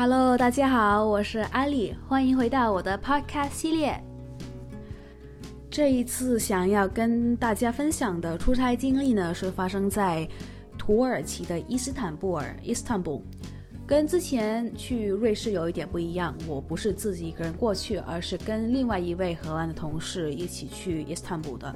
Hello，大家好，我是阿里，欢迎回到我的 Podcast 系列。这一次想要跟大家分享的出差经历呢，是发生在土耳其的伊斯坦布尔 （Istanbul）。跟之前去瑞士有一点不一样，我不是自己一个人过去，而是跟另外一位荷兰的同事一起去伊斯坦布尔的。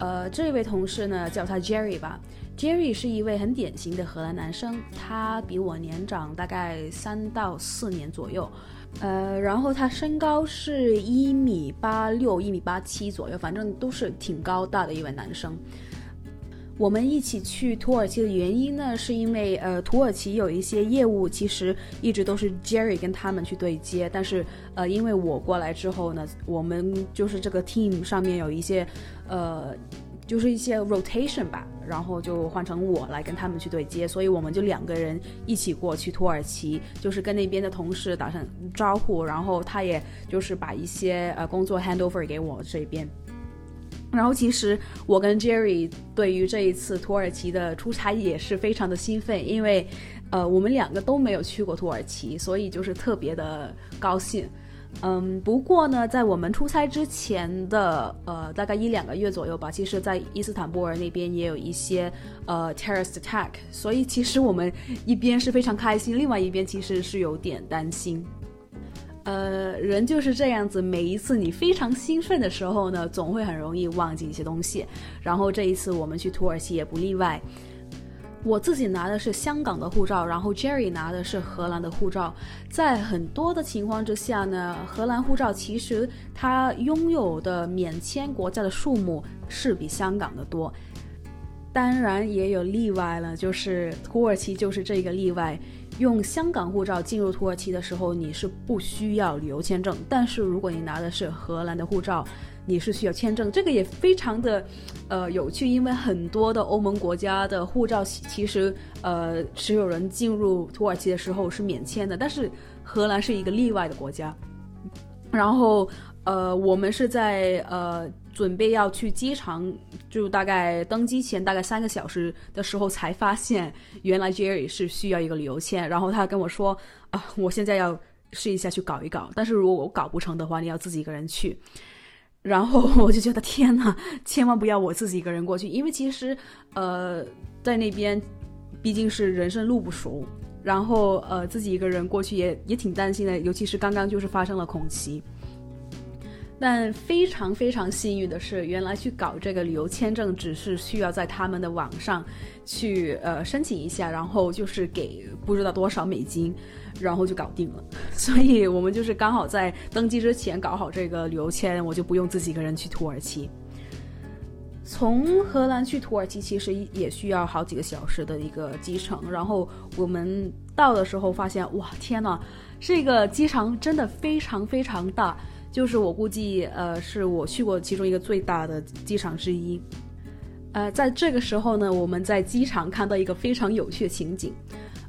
呃，这位同事呢，叫他 Jerry 吧。Jerry 是一位很典型的荷兰男生，他比我年长大概三到四年左右。呃，然后他身高是一米八六、一米八七左右，反正都是挺高大的一位男生。我们一起去土耳其的原因呢，是因为呃，土耳其有一些业务，其实一直都是 Jerry 跟他们去对接，但是呃，因为我过来之后呢，我们就是这个 team 上面有一些呃，就是一些 rotation 吧，然后就换成我来跟他们去对接，所以我们就两个人一起过去土耳其，就是跟那边的同事打声招呼，然后他也就是把一些呃工作 hand over 给我这边。然后其实我跟 Jerry 对于这一次土耳其的出差也是非常的兴奋，因为，呃，我们两个都没有去过土耳其，所以就是特别的高兴。嗯，不过呢，在我们出差之前的呃大概一两个月左右吧，其实，在伊斯坦布尔那边也有一些呃 terrorist attack，所以其实我们一边是非常开心，另外一边其实是有点担心。呃，人就是这样子，每一次你非常兴奋的时候呢，总会很容易忘记一些东西。然后这一次我们去土耳其也不例外。我自己拿的是香港的护照，然后 Jerry 拿的是荷兰的护照。在很多的情况之下呢，荷兰护照其实它拥有的免签国家的数目是比香港的多。当然也有例外了，就是土耳其就是这个例外。用香港护照进入土耳其的时候，你是不需要旅游签证。但是如果你拿的是荷兰的护照，你是需要签证。这个也非常的，呃，有趣，因为很多的欧盟国家的护照其实，呃，持有人进入土耳其的时候是免签的，但是荷兰是一个例外的国家。然后，呃，我们是在呃。准备要去机场，就大概登机前大概三个小时的时候，才发现原来 Jerry 是需要一个旅游签。然后他跟我说：“啊，我现在要试一下去搞一搞，但是如果我搞不成的话，你要自己一个人去。”然后我就觉得天哪，千万不要我自己一个人过去，因为其实呃在那边毕竟是人生路不熟，然后呃自己一个人过去也也挺担心的，尤其是刚刚就是发生了恐袭。但非常非常幸运的是，原来去搞这个旅游签证只是需要在他们的网上去呃申请一下，然后就是给不知道多少美金，然后就搞定了。所以我们就是刚好在登机之前搞好这个旅游签，我就不用自己一个人去土耳其。从荷兰去土耳其其实也需要好几个小时的一个机程，然后我们到的时候发现，哇，天呐，这个机场真的非常非常大。就是我估计，呃，是我去过其中一个最大的机场之一。呃，在这个时候呢，我们在机场看到一个非常有趣的情景。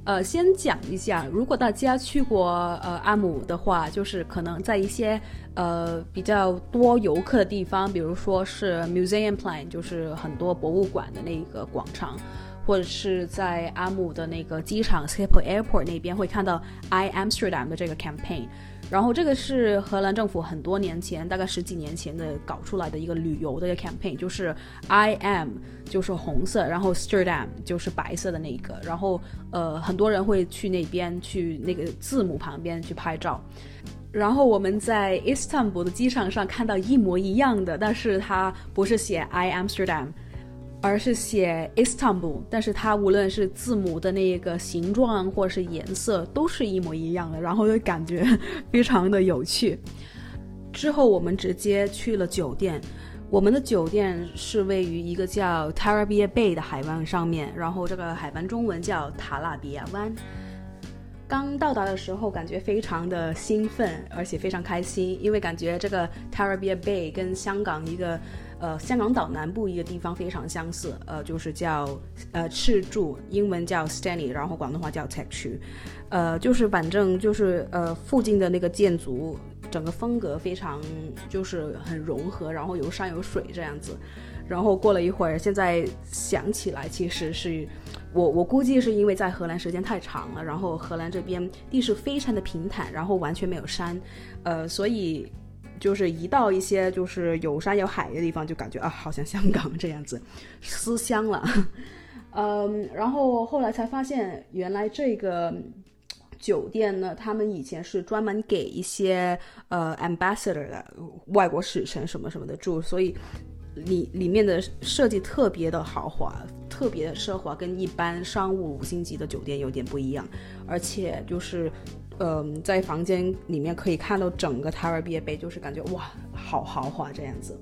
呃，先讲一下，如果大家去过呃阿姆的话，就是可能在一些呃比较多游客的地方，比如说是 Museumplein，就是很多博物馆的那个广场，或者是在阿姆的那个机场 Schiphol Airport 那边会看到 I Amsterdam 的这个 campaign。然后这个是荷兰政府很多年前，大概十几年前的搞出来的一个旅游的一个 campaign，就是 I am 就是红色，然后 Amsterdam 就是白色的那一个，然后呃很多人会去那边去那个字母旁边去拍照，然后我们在伊斯坦布尔的机场上看到一模一样的，但是它不是写 I Amsterdam。而是写 Istanbul，但是它无论是字母的那个形状或是颜色都是一模一样的，然后就感觉非常的有趣。之后我们直接去了酒店，我们的酒店是位于一个叫 Tarabia Bay 的海湾上面，然后这个海湾中文叫塔拉比亚湾。刚到达的时候感觉非常的兴奋，而且非常开心，因为感觉这个 Tarabia Bay 跟香港一个。呃，香港岛南部一个地方非常相似，呃，就是叫呃赤柱，英文叫 Stanley，然后广东话叫 t e c h 区，呃，就是反正就是呃附近的那个建筑整个风格非常就是很融合，然后有山有水这样子。然后过了一会儿，现在想起来，其实是我我估计是因为在荷兰时间太长了，然后荷兰这边地势非常的平坦，然后完全没有山，呃，所以就是一到一些就是有山有海的地方，就感觉啊，好像香港 这样子，思乡了。嗯，然后后来才发现，原来这个酒店呢，他们以前是专门给一些呃 ambassador 的外国使臣什么什么的住，所以。里里面的设计特别的豪华，特别的奢华，跟一般商务五星级的酒店有点不一样。而且就是，嗯、在房间里面可以看到整个塔尔毕业碑，就是感觉哇，好豪华这样子。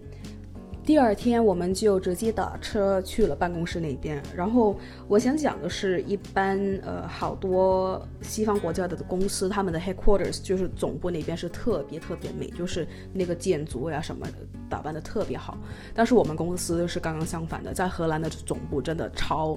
第二天我们就直接打车去了办公室那边。然后我想讲的是，一般呃好多西方国家的公司，他们的 headquarters 就是总部那边是特别特别美，就是那个建筑呀什么的打扮的特别好。但是我们公司是刚刚相反的，在荷兰的总部真的超，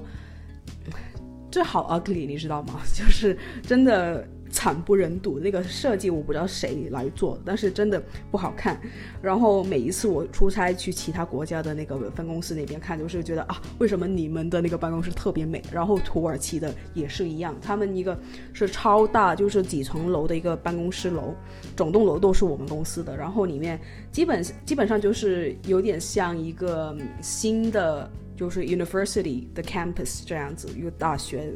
这好 ugly，你知道吗？就是真的。惨不忍睹，那个设计我不知道谁来做，但是真的不好看。然后每一次我出差去其他国家的那个分公司那边看，就是觉得啊，为什么你们的那个办公室特别美？然后土耳其的也是一样，他们一个是超大，就是几层楼的一个办公室楼，整栋楼都是我们公司的。然后里面基本基本上就是有点像一个新的，就是 university 的 campus 这样子，一个大学。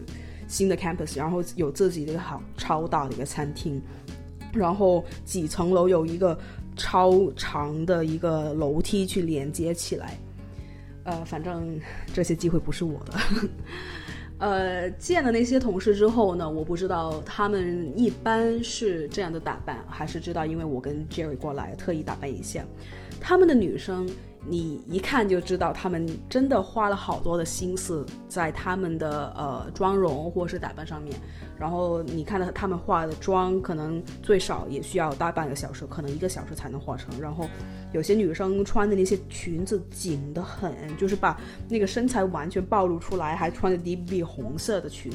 新的 campus，然后有自己的一个好超大的一个餐厅，然后几层楼有一个超长的一个楼梯去连接起来，呃，反正这些机会不是我的。呃，见了那些同事之后呢，我不知道他们一般是这样的打扮，还是知道因为我跟 Jerry 过来特意打扮一下，他们的女生。你一看就知道，他们真的花了好多的心思在他们的呃妆容或是打扮上面。然后你看到他们化的妆，可能最少也需要大半个小时，可能一个小时才能化成。然后有些女生穿的那些裙子紧得很，就是把那个身材完全暴露出来，还穿着 DB 红色的裙。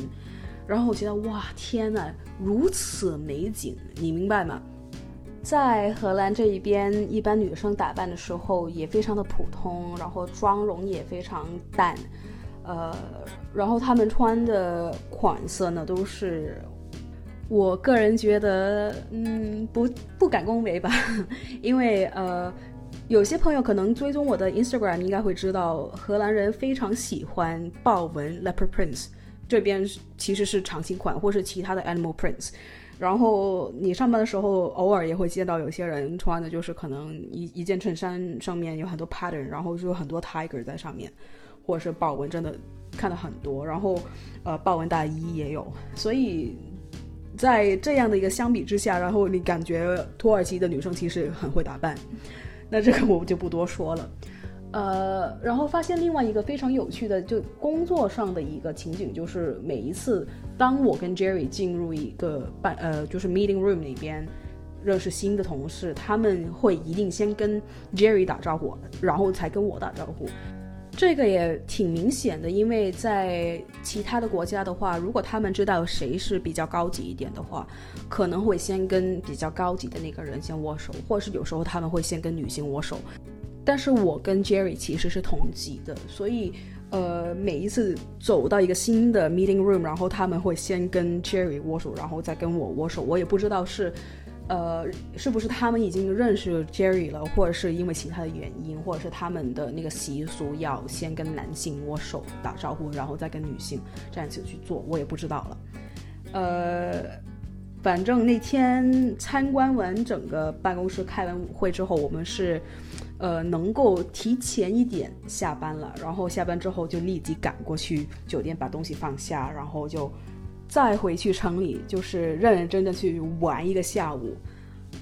然后我觉得哇，天呐，如此美景，你明白吗？在荷兰这一边，一般女生打扮的时候也非常的普通，然后妆容也非常淡，呃，然后她们穿的款式呢，都是我个人觉得，嗯，不不敢恭维吧，因为呃，有些朋友可能追踪我的 Instagram 应该会知道，荷兰人非常喜欢豹纹 leopard prints，这边其实是长青款或是其他的 animal prints。然后你上班的时候，偶尔也会见到有些人穿的就是可能一一件衬衫上面有很多 pattern，然后就有很多 tiger 在上面，或者是豹纹，真的看的很多。然后，呃，豹纹大衣也有。所以在这样的一个相比之下，然后你感觉土耳其的女生其实很会打扮。那这个我就不多说了。呃，然后发现另外一个非常有趣的，就工作上的一个情景，就是每一次当我跟 Jerry 进入一个办呃，就是 meeting room 里边认识新的同事，他们会一定先跟 Jerry 打招呼，然后才跟我打招呼。这个也挺明显的，因为在其他的国家的话，如果他们知道谁是比较高级一点的话，可能会先跟比较高级的那个人先握手，或者是有时候他们会先跟女性握手。但是我跟 Jerry 其实是同级的，所以，呃，每一次走到一个新的 meeting room，然后他们会先跟 Jerry 握手，然后再跟我握手。我也不知道是，呃，是不是他们已经认识 Jerry 了，或者是因为其他的原因，或者是他们的那个习俗要先跟男性握手打招呼，然后再跟女性这样子去做，我也不知道了。呃，反正那天参观完整个办公室，开完会之后，我们是。呃，能够提前一点下班了，然后下班之后就立即赶过去酒店把东西放下，然后就再回去城里，就是认认真真去玩一个下午。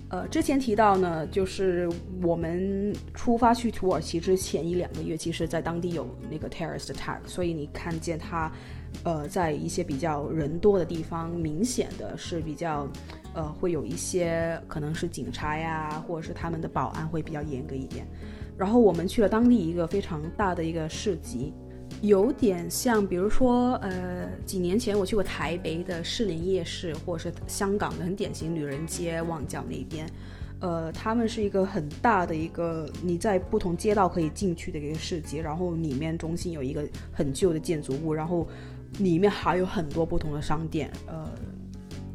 呃，之前提到呢，就是我们出发去土耳其之前一两个月，其实在当地有那个 terrorist attack，所以你看见他，呃，在一些比较人多的地方，明显的是比较。呃，会有一些可能是警察呀，或者是他们的保安会比较严格一点。然后我们去了当地一个非常大的一个市集，有点像，比如说，呃，几年前我去过台北的士林夜市，或者是香港的很典型女人街旺角那边。呃，他们是一个很大的一个你在不同街道可以进去的一个市集，然后里面中心有一个很旧的建筑物，然后里面还有很多不同的商店，呃。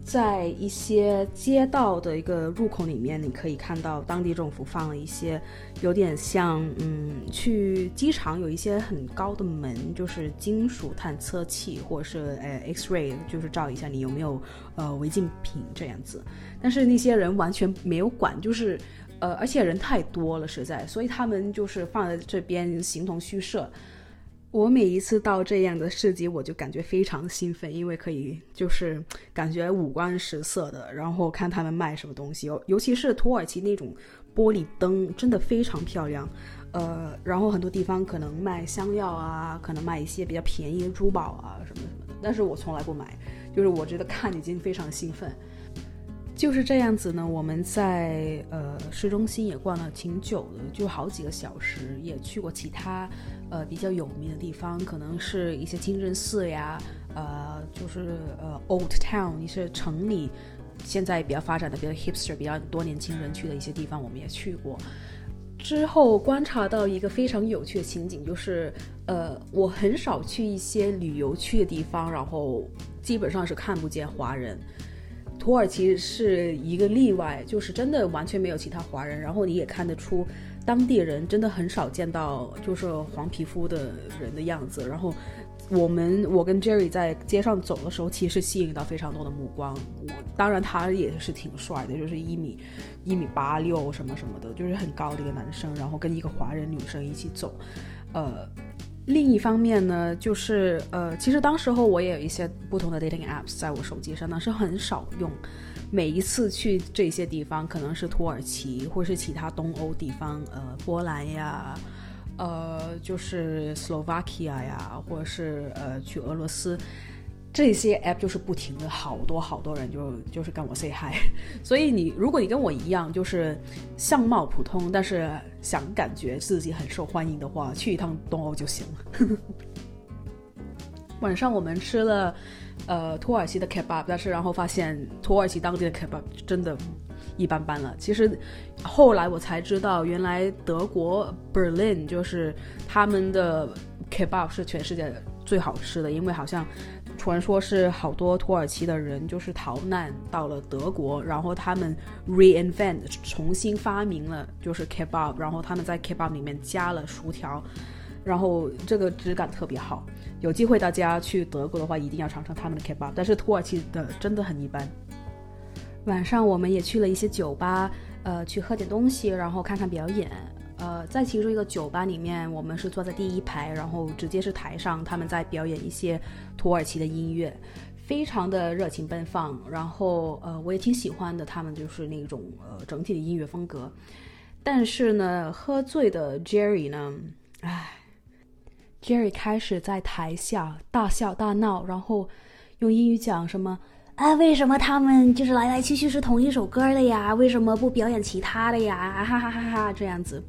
在一些街道的一个入口里面，你可以看到当地政府放了一些有点像，嗯，去机场有一些很高的门，就是金属探测器或者是呃 X-ray，就是照一下你有没有呃违禁品这样子。但是那些人完全没有管，就是呃，而且人太多了，实在，所以他们就是放在这边形同虚设。我每一次到这样的市集，我就感觉非常兴奋，因为可以就是感觉五光十色的，然后看他们卖什么东西，尤尤其是土耳其那种玻璃灯，真的非常漂亮。呃，然后很多地方可能卖香料啊，可能卖一些比较便宜的珠宝啊什么什么的，但是我从来不买，就是我觉得看已经非常兴奋。就是这样子呢，我们在呃市中心也逛了挺久的，就好几个小时，也去过其他。呃，比较有名的地方可能是一些清真寺呀，呃，就是呃，Old Town 一些城里，现在比较发展的比较 hipster，比较多年轻人去的一些地方，我们也去过。之后观察到一个非常有趣的情景，就是呃，我很少去一些旅游区的地方，然后基本上是看不见华人。土耳其是一个例外，就是真的完全没有其他华人，然后你也看得出。当地人真的很少见到就是黄皮肤的人的样子，然后我们我跟 Jerry 在街上走的时候，其实吸引到非常多的目光。我当然他也是挺帅的，就是一米一米八六什么什么的，就是很高的一个男生，然后跟一个华人女生一起走。呃，另一方面呢，就是呃，其实当时候我也有一些不同的 dating apps 在我手机上，但是很少用。每一次去这些地方，可能是土耳其，或是其他东欧地方，呃，波兰呀，呃，就是 Slovakia 呀，或者是呃去俄罗斯，这些 app 就是不停的好多好多人就就是跟我 say hi。所以你如果你跟我一样，就是相貌普通，但是想感觉自己很受欢迎的话，去一趟东欧就行了。晚上我们吃了。呃，土耳其的 kebab，但是然后发现土耳其当地的 kebab 真的一般般了。其实后来我才知道，原来德国 Berlin 就是他们的 kebab 是全世界最好吃的，因为好像传说是好多土耳其的人就是逃难到了德国，然后他们 reinvent 重新发明了就是 kebab，然后他们在 kebab 里面加了薯条。然后这个质感特别好，有机会大家去德国的话，一定要尝尝他们的 kebab。但是土耳其的真的很一般。晚上我们也去了一些酒吧，呃，去喝点东西，然后看看表演。呃，在其中一个酒吧里面，我们是坐在第一排，然后直接是台上，他们在表演一些土耳其的音乐，非常的热情奔放。然后呃，我也挺喜欢的，他们就是那种呃整体的音乐风格。但是呢，喝醉的 Jerry 呢，唉。Jerry 开始在台下大笑大闹，然后用英语讲什么啊？为什么他们就是来来去去是同一首歌的呀？为什么不表演其他的呀？哈哈哈哈！这样子，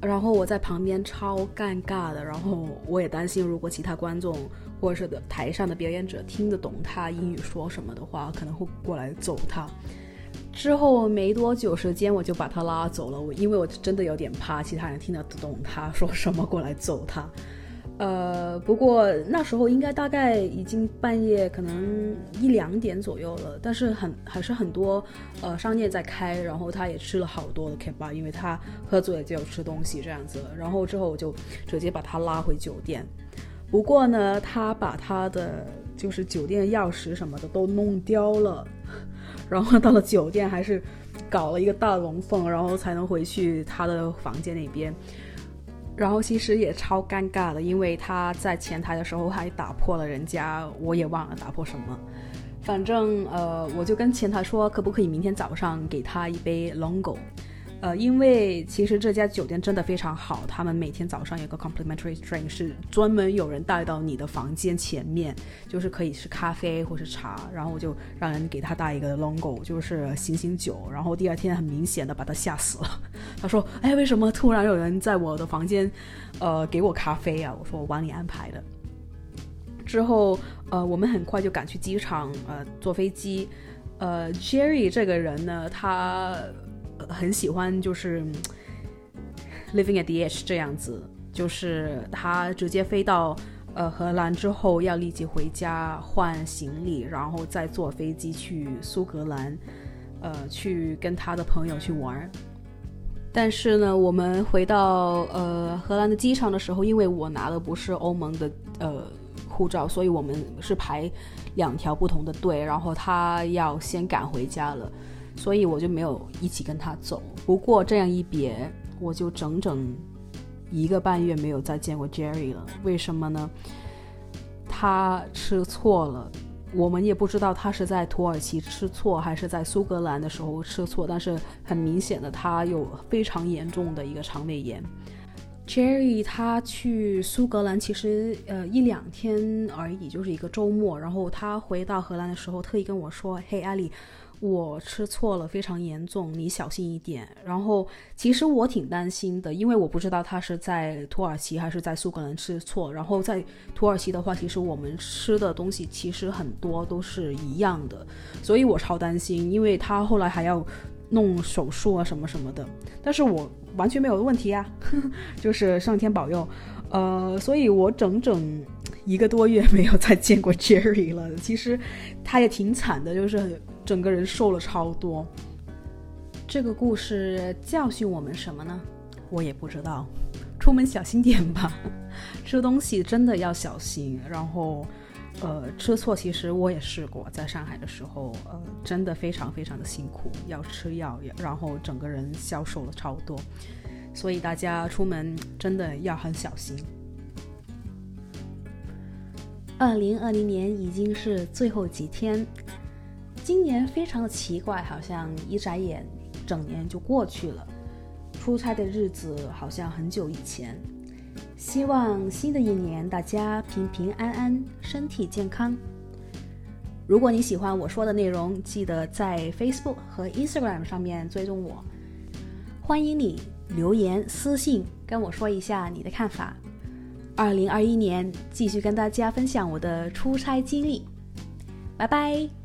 然后我在旁边超尴尬的，然后我也担心，如果其他观众或者是的台上的表演者听得懂他英语说什么的话，可能会过来揍他。之后没多久时间，我就把他拉走了。我因为我真的有点怕其他人听得懂他说什么过来揍他。呃，不过那时候应该大概已经半夜，可能一两点左右了。但是很还是很多呃商店在开，然后他也吃了好多的 K 吧因为他喝醉了就要吃东西这样子。然后之后我就直接把他拉回酒店。不过呢，他把他的就是酒店钥匙什么的都弄掉了。然后到了酒店，还是搞了一个大龙凤，然后才能回去他的房间那边。然后其实也超尴尬的，因为他在前台的时候还打破了人家，我也忘了打破什么。反正呃，我就跟前台说，可不可以明天早上给他一杯 Longo。呃，因为其实这家酒店真的非常好，他们每天早上有个 complimentary drink，是专门有人带到你的房间前面，就是可以是咖啡或是茶，然后我就让人给他带一个 longo，就是醒醒酒，然后第二天很明显的把他吓死了。他说：“哎，为什么突然有人在我的房间，呃，给我咖啡啊？”我说：“我帮你安排的。”之后，呃，我们很快就赶去机场，呃，坐飞机。呃，Jerry 这个人呢，他。很喜欢就是 living at the edge 这样子，就是他直接飞到呃荷兰之后，要立即回家换行李，然后再坐飞机去苏格兰，呃，去跟他的朋友去玩。但是呢，我们回到呃荷兰的机场的时候，因为我拿的不是欧盟的呃护照，所以我们是排两条不同的队，然后他要先赶回家了，所以我就没有一起跟他走。不过这样一别，我就整整一个半月没有再见过 Jerry 了。为什么呢？他吃错了。我们也不知道他是在土耳其吃错，还是在苏格兰的时候吃错，但是很明显的，他有非常严重的一个肠胃炎。Jerry 他去苏格兰其实呃一两天而已，就是一个周末，然后他回到荷兰的时候，特意跟我说：“嘿，艾丽。”我吃错了，非常严重，你小心一点。然后其实我挺担心的，因为我不知道他是在土耳其还是在苏格兰吃错。然后在土耳其的话，其实我们吃的东西其实很多都是一样的，所以我超担心，因为他后来还要弄手术啊什么什么的。但是我完全没有问题啊，就是上天保佑。呃，所以我整整一个多月没有再见过 Jerry 了。其实他也挺惨的，就是。整个人瘦了超多。这个故事教训我们什么呢？我也不知道。出门小心点吧，吃东西真的要小心。然后，呃，吃错其实我也试过，在上海的时候，呃，真的非常非常的辛苦，要吃药，然后整个人消瘦了超多。所以大家出门真的要很小心。二零二零年已经是最后几天。今年非常的奇怪，好像一眨眼，整年就过去了。出差的日子好像很久以前。希望新的一年大家平平安安，身体健康。如果你喜欢我说的内容，记得在 Facebook 和 Instagram 上面追踪我。欢迎你留言私信跟我说一下你的看法。二零二一年继续跟大家分享我的出差经历。拜拜。